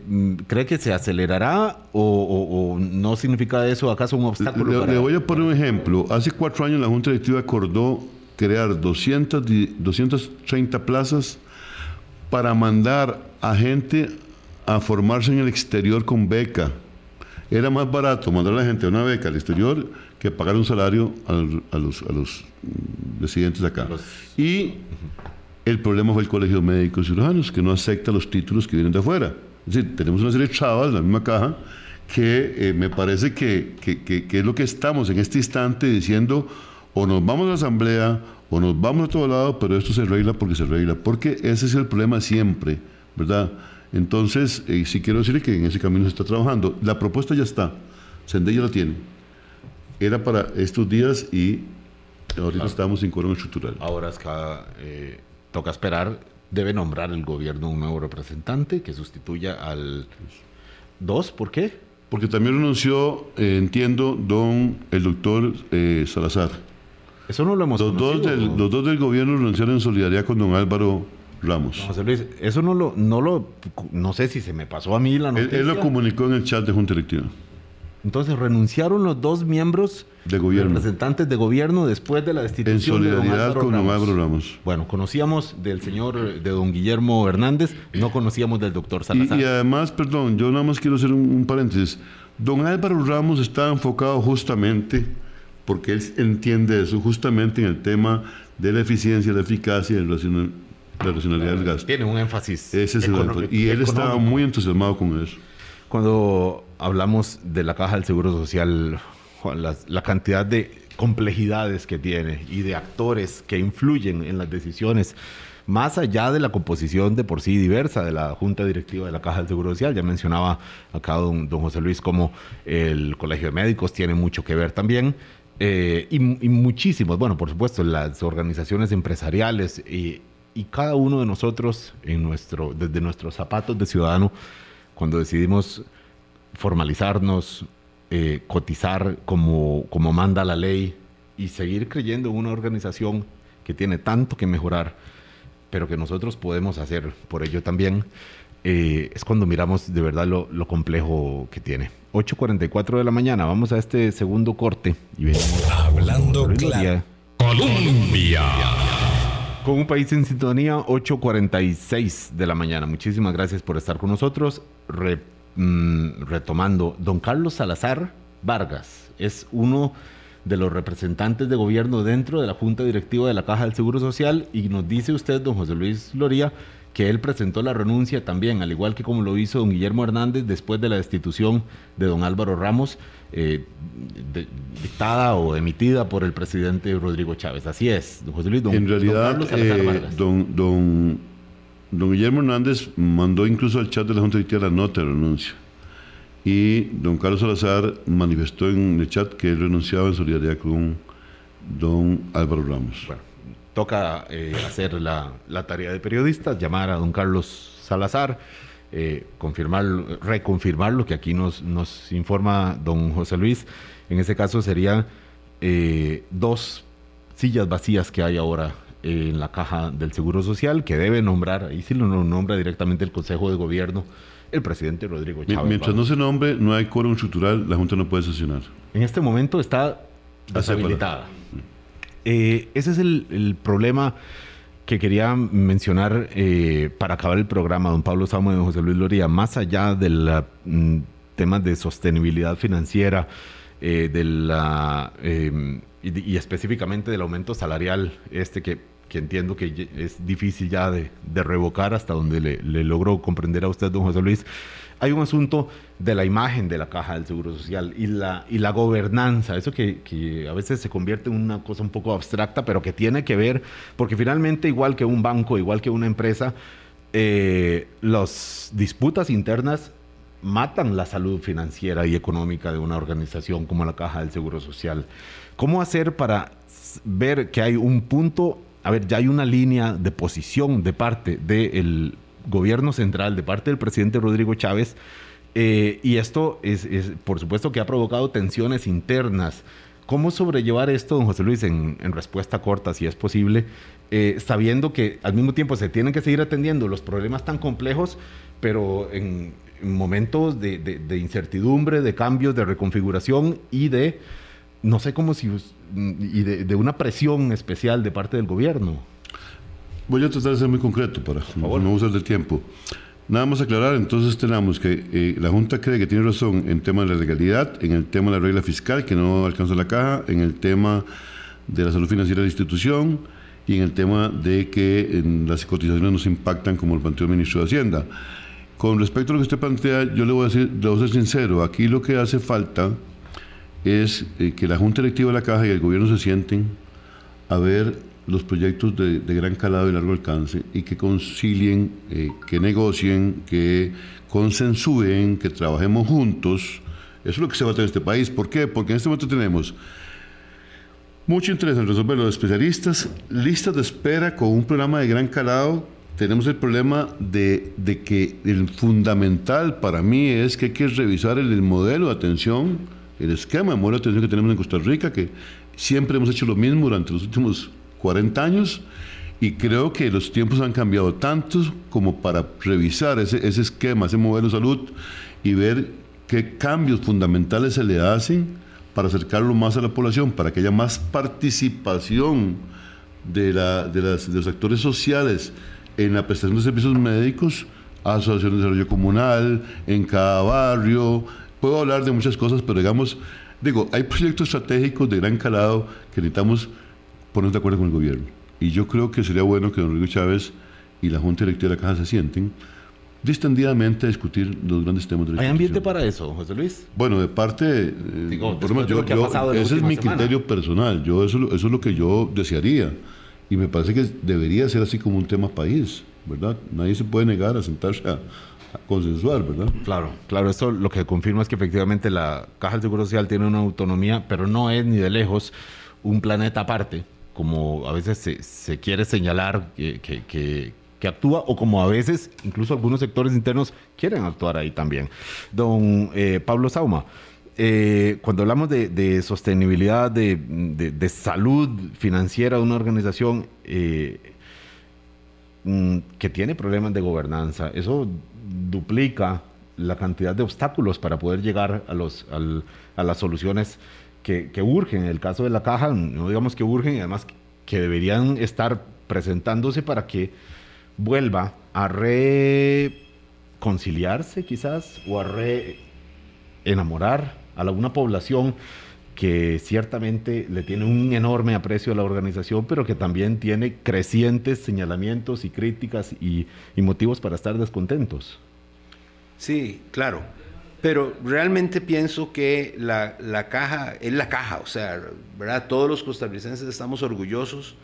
¿cree que se acelerará o, no significa eso acaso un obstáculo? Le, voy a poner un ejemplo. Hace cuatro años la Junta Directiva acordó crear 200, 230 plazas para mandar a gente a formarse en el exterior con beca. Era más barato mandar a la gente a una beca al exterior que pagar un salario a, los, a los, residentes acá. Y el problema fue el Colegio de Médicos Cirujanos, que no acepta los títulos que vienen de afuera. Es decir, tenemos una serie de chavas en la misma caja que eh, me parece que, es lo que estamos en este instante diciendo o nos vamos a la asamblea o nos vamos a todo lado, pero esto se arregla porque se arregla, porque ese es el problema siempre, ¿verdad? Entonces, eh, sí quiero decir que en ese camino se está trabajando. La propuesta ya está, Sendé ya la tiene. Era para estos días y ahorita estamos en quórum estructural. Ahora es que eh, toca esperar debe nombrar el gobierno un nuevo representante que sustituya al dos. ¿Por qué? Porque también renunció, eh, entiendo, don el doctor eh, Salazar. Eso no lo hemos los dos del, Los dos del gobierno renunciaron en solidaridad con don Álvaro Ramos. José Luis, eso no lo, no lo, no sé si se me pasó a mí la noticia. Él, lo comunicó en el chat de Junta Directiva. Entonces renunciaron los dos miembros de gobierno. representantes de gobierno después de la destitución en solidaridad con don Álvaro Ramos. Bueno, conocíamos del señor, de don Guillermo Hernández, no conocíamos del doctor Salazar. Y, además, perdón, yo nada más quiero hacer un, paréntesis. Don Álvaro Ramos está enfocado justamente, porque él entiende eso, justamente en el tema de la eficiencia, la eficacia y la racionalidad del gasto. Tiene un énfasis. Ese es el énfasis. Y él estaba muy entusiasmado con eso. Cuando hablamos de la caja del Seguro Social, la, cantidad de complejidades que tiene y de actores que influyen en las decisiones, más allá de la composición de por sí diversa de la Junta Directiva de la Caja del Seguro Social, ya mencionaba acá don, don José Luis como el Colegio de Médicos tiene mucho que ver también. Eh, y, muchísimos, bueno, por supuesto, las organizaciones empresariales y, y cada uno de nosotros en nuestro, desde nuestros zapatos de ciudadano, cuando decidimos formalizarnos, eh, cotizar como, como manda la ley y seguir creyendo en una organización que tiene tanto que mejorar, pero que nosotros podemos hacer por ello también, eh, es cuando miramos de verdad lo, lo, complejo que tiene. 8.44 de la mañana, vamos a este segundo corte y venimos. Hablando claro. Colombia. Con un país en sintonía, 8.46 de la mañana. Muchísimas gracias por estar con nosotros. Mm, retomando, don Carlos Salazar Vargas es uno de los representantes de gobierno dentro de la Junta Directiva de la Caja del Seguro Social y nos dice usted, don José Luis Loría, que él presentó la renuncia también, al igual que como lo hizo don Guillermo Hernández después de la destitución de don Álvaro Ramos, eh, dictada o emitida por el presidente Rodrigo Chávez. Así es, don José Luis. Don, en realidad, eh, don, don, don, Guillermo Hernández mandó incluso al chat de la Junta Directiva la nota de renuncia. Y don Carlos Salazar manifestó en el chat que él renunciaba en solidaridad con don Álvaro Ramos toca eh, hacer la, tarea de periodistas, llamar a don Carlos Salazar, eh, confirmar, reconfirmar lo que aquí nos, nos informa don José Luis. En ese caso serían eh, dos sillas vacías que hay ahora en la caja del Seguro Social que debe nombrar, ahí sí lo nombra directamente el Consejo de Gobierno, el presidente Rodrigo Chávez. Mientras no se nombre, no hay quórum estructural, la Junta no puede sesionar. En este momento está deshabilitada. Eh, ese es el, problema que quería mencionar eh, para acabar el programa, don Pablo Samuel y don José Luis Loría, más allá del mm, tema de sostenibilidad financiera, eh, de la, em, y, específicamente del aumento salarial, este que, que entiendo que es difícil ya de, de revocar hasta donde le, le logro comprender a usted, don José Luis. Hay un asunto de la imagen de la caja del Seguro Social y la, y la gobernanza, eso que, a veces se convierte en una cosa un poco abstracta, pero que tiene que ver, porque finalmente igual que un banco, igual que una empresa, eh, las disputas internas matan la salud financiera y económica de una organización como la Caja del Seguro Social. ¿Cómo hacer para ver que hay un punto, a ver, ya hay una línea de posición de parte del gobierno central, de parte del presidente Rodrigo Chávez, eh, y esto es, por supuesto, que ha provocado tensiones internas. ¿Cómo sobrellevar esto, don José Luis, en, respuesta corta, si es posible, eh, sabiendo que al mismo tiempo se tienen que seguir atendiendo los problemas tan complejos, pero en, momentos de, incertidumbre, de cambios, de reconfiguración y de, no sé cómo si, y de una presión especial de parte del gobierno? Voy a tratar de ser muy concreto para no usar de tiempo. Nada más aclarar, entonces tenemos que eh, la Junta cree que tiene razón en tema de la legalidad, en el tema de la regla fiscal, que no alcanza la caja, en el tema de la salud financiera de la institución y en el tema de que las cotizaciones nos impactan como el planteó el ministro de Hacienda. Con respecto a lo que usted plantea, yo le voy a, decir, le voy a ser sincero, aquí lo que hace falta es eh, que la Junta Directiva de la Caja y el gobierno se sienten a ver los proyectos de, gran calado y largo alcance y que concilien, eh, que negocien, que consensúen, que trabajemos juntos. Eso es lo que se va a hacer en este país. ¿Por qué? Porque en este momento tenemos mucho interés en resolver los especialistas, listas de espera con un programa de gran calado. Tenemos el problema de, de que el fundamental para mí es que hay que revisar el, el modelo de atención, el esquema de modelo de atención que tenemos en Costa Rica, que siempre hemos hecho lo mismo durante los últimos 40 años y creo que los tiempos han cambiado tanto como para revisar ese, ese esquema, ese modelo de salud y ver qué cambios fundamentales se le hacen para acercarlo más a la población, para que haya más participación de, la, de, las, de los actores sociales en la prestación de servicios médicos, asociaciones de desarrollo comunal, en cada barrio. Puedo hablar de muchas cosas, pero digamos, digo, hay proyectos estratégicos de gran calado que necesitamos ponernos de acuerdo con el gobierno. Y yo creo que sería bueno que don Rodrigo Chávez y la Junta Directiva de la Caja se sienten distendidamente a discutir los grandes temas de la ¿Hay ambiente para eso, José Luis? Bueno, de parte, ese es mi criterio personal, yo eso, eso es lo que yo desearía y me parece que debería ser así como un tema país, ¿verdad? Nadie se puede negar a sentarse a, a consensuar, ¿verdad? Claro, claro, esto lo que confirma es que efectivamente la Caja del Seguro Social tiene una autonomía, pero no es ni de lejos un planeta aparte como a veces se, quiere señalar que, actúa o como a veces incluso algunos sectores internos quieren actuar ahí también. Don eh, Pablo Sauma, eh, cuando hablamos de, sostenibilidad, de, salud financiera de una organización eh, mm, que tiene problemas de gobernanza, eso duplica la cantidad de obstáculos para poder llegar a, los, a las soluciones que, urgen. En el caso de la caja, no digamos que urgen y además que deberían estar presentándose para que vuelva a reconciliarse quizás o a re enamorar a alguna población que ciertamente le tiene un enorme aprecio a la organización, pero que también tiene crecientes señalamientos y críticas y motivos para estar descontentos. Sí, claro. Pero realmente pienso que la, caja es la caja, o sea, ¿verdad? Todos los costarricenses estamos orgullosos,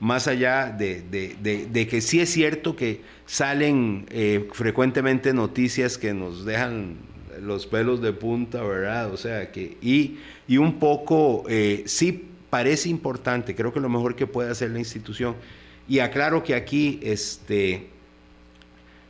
más allá de, que sí es cierto que salen eh, frecuentemente noticias que nos dejan los pelos de punta, ¿verdad? O sea, que, y, y un poco, eh, sí parece importante, creo que lo mejor que puede hacer la institución, y aclaro que aquí, este,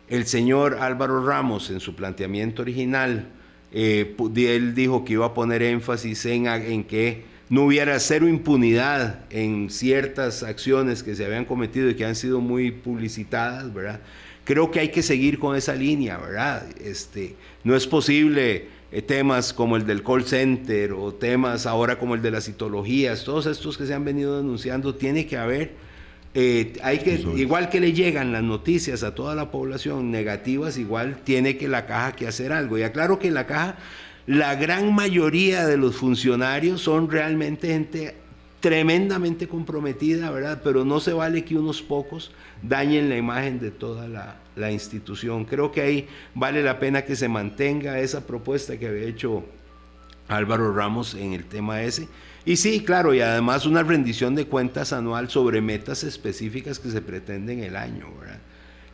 el señor Álvaro Ramos, en su planteamiento original, eh, él dijo que iba a poner énfasis en, que no hubiera cero impunidad en ciertas acciones que se habían cometido y que han sido muy publicitadas, ¿verdad? Creo que hay que seguir con esa línea, ¿verdad? Este, no es posible eh, temas como el del call center o temas ahora como el de las citologías, todos estos que se han venido denunciando, tiene que haber, eh, hay que, igual que le llegan las noticias a toda la población negativas, igual tiene que la caja que hacer algo. Y aclaro que la caja la gran mayoría de los funcionarios son realmente gente tremendamente comprometida, ¿verdad? Pero no se vale que unos pocos dañen la imagen de toda la, institución. Creo que ahí vale la pena que se mantenga esa propuesta que había hecho Álvaro Ramos en el tema ese. Y sí, claro, y además una rendición de cuentas anual sobre metas específicas que se pretenden el año, ¿verdad?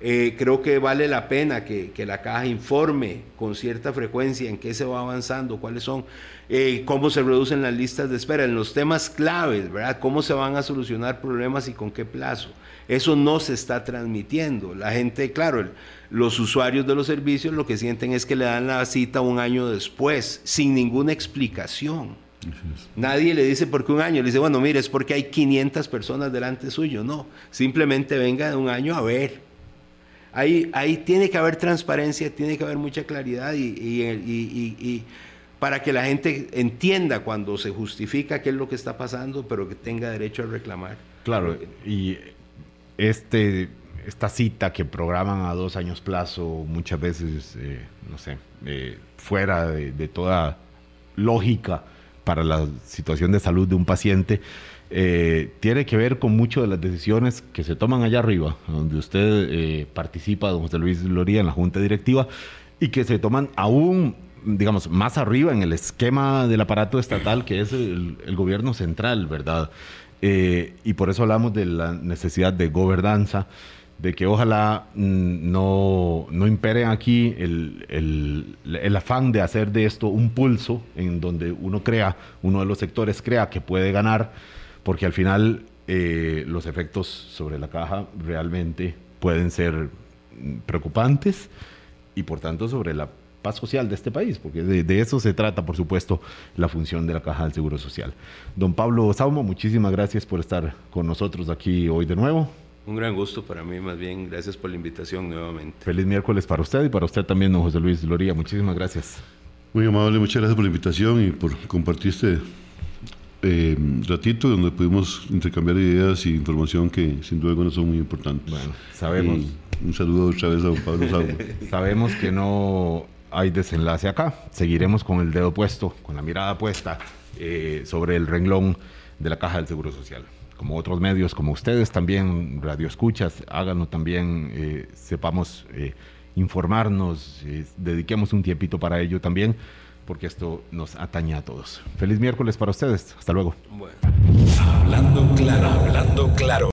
Eh, creo que vale la pena que, la caja informe con cierta frecuencia en qué se va avanzando, cuáles son, eh, cómo se reducen las listas de espera, en los temas claves, ¿verdad? Cómo se van a solucionar problemas y con qué plazo. Eso no se está transmitiendo. La gente, claro, los usuarios de los servicios lo que sienten es que le dan la cita un año después, sin ninguna explicación. Nadie le dice por qué un año, le dice, bueno, mire, es porque hay 500 personas delante suyo. No, simplemente venga de un año a ver Ahí, ahí tiene que haber transparencia, tiene que haber mucha claridad y, para que la gente entienda cuando se justifica qué es lo que está pasando, pero que tenga derecho a reclamar. Claro, y este, esta cita que programan a dos años plazo, muchas veces, eh, no sé, eh, fuera de toda lógica para la situación de salud de un paciente, eh, tiene que ver con mucho de las decisiones que se toman allá arriba, donde usted eh, participa, don José Luis Loría, en la junta directiva, y que se toman aún, digamos, más arriba en el esquema del aparato estatal, que es el, gobierno central, ¿verdad? Eh, y por eso hablamos de la necesidad de gobernanza, de que ojalá mm, no, no impere aquí el, el, el, afán de hacer de esto un pulso en donde uno crea, uno de los sectores crea que puede ganar porque al final eh, los efectos sobre la caja realmente pueden ser preocupantes y por tanto sobre la paz social de este país, porque de, eso se trata, por supuesto, la función de la Caja del Seguro Social. Don Pablo Saumo, muchísimas gracias por estar con nosotros aquí hoy de nuevo. Un gran gusto para mí, más bien, gracias por la invitación nuevamente. Feliz miércoles para usted y para usted también, don José Luis Loría, muchísimas gracias. Muy amable, muchas gracias por la invitación y por compartir este eh, ratito donde pudimos intercambiar ideas y información que sin duda son muy importantes. Bueno, sabemos. un saludo otra vez a don Pablo sabemos que no hay desenlace acá. Seguiremos con el dedo puesto, con la mirada puesta eh, sobre el renglón de la Caja del Seguro Social. Como otros medios, como ustedes también, Radio Escuchas, háganlo también, eh, sepamos eh, informarnos, dediquemos un tiempito para ello también porque esto nos atañe a todos. Feliz miércoles para ustedes. Hasta luego. Hablando claro, hablando claro.